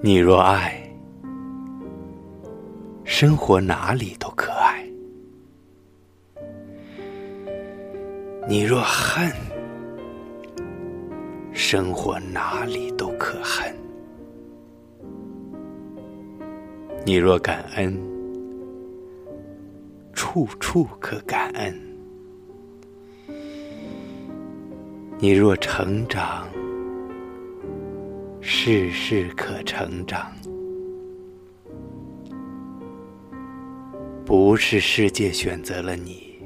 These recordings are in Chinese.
你若爱，生活哪里都可爱；你若恨，生活哪里都可恨。你若感恩，处处可感恩；你若成长，事事可成长。不是世界选择了你，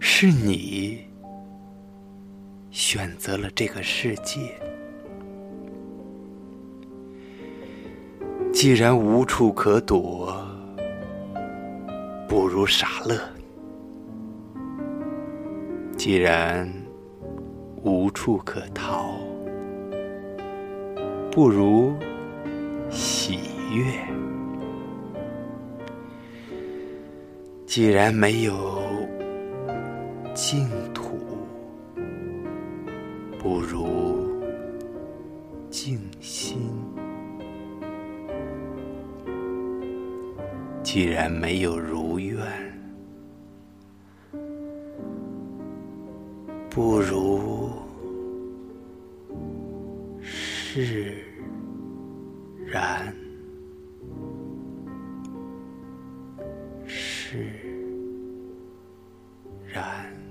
是你选择了这个世界。既然无处可躲，不如傻乐；既然无处可逃，不如喜悦；既然没有净土，不如静心。既然没有如愿，不如释然释然。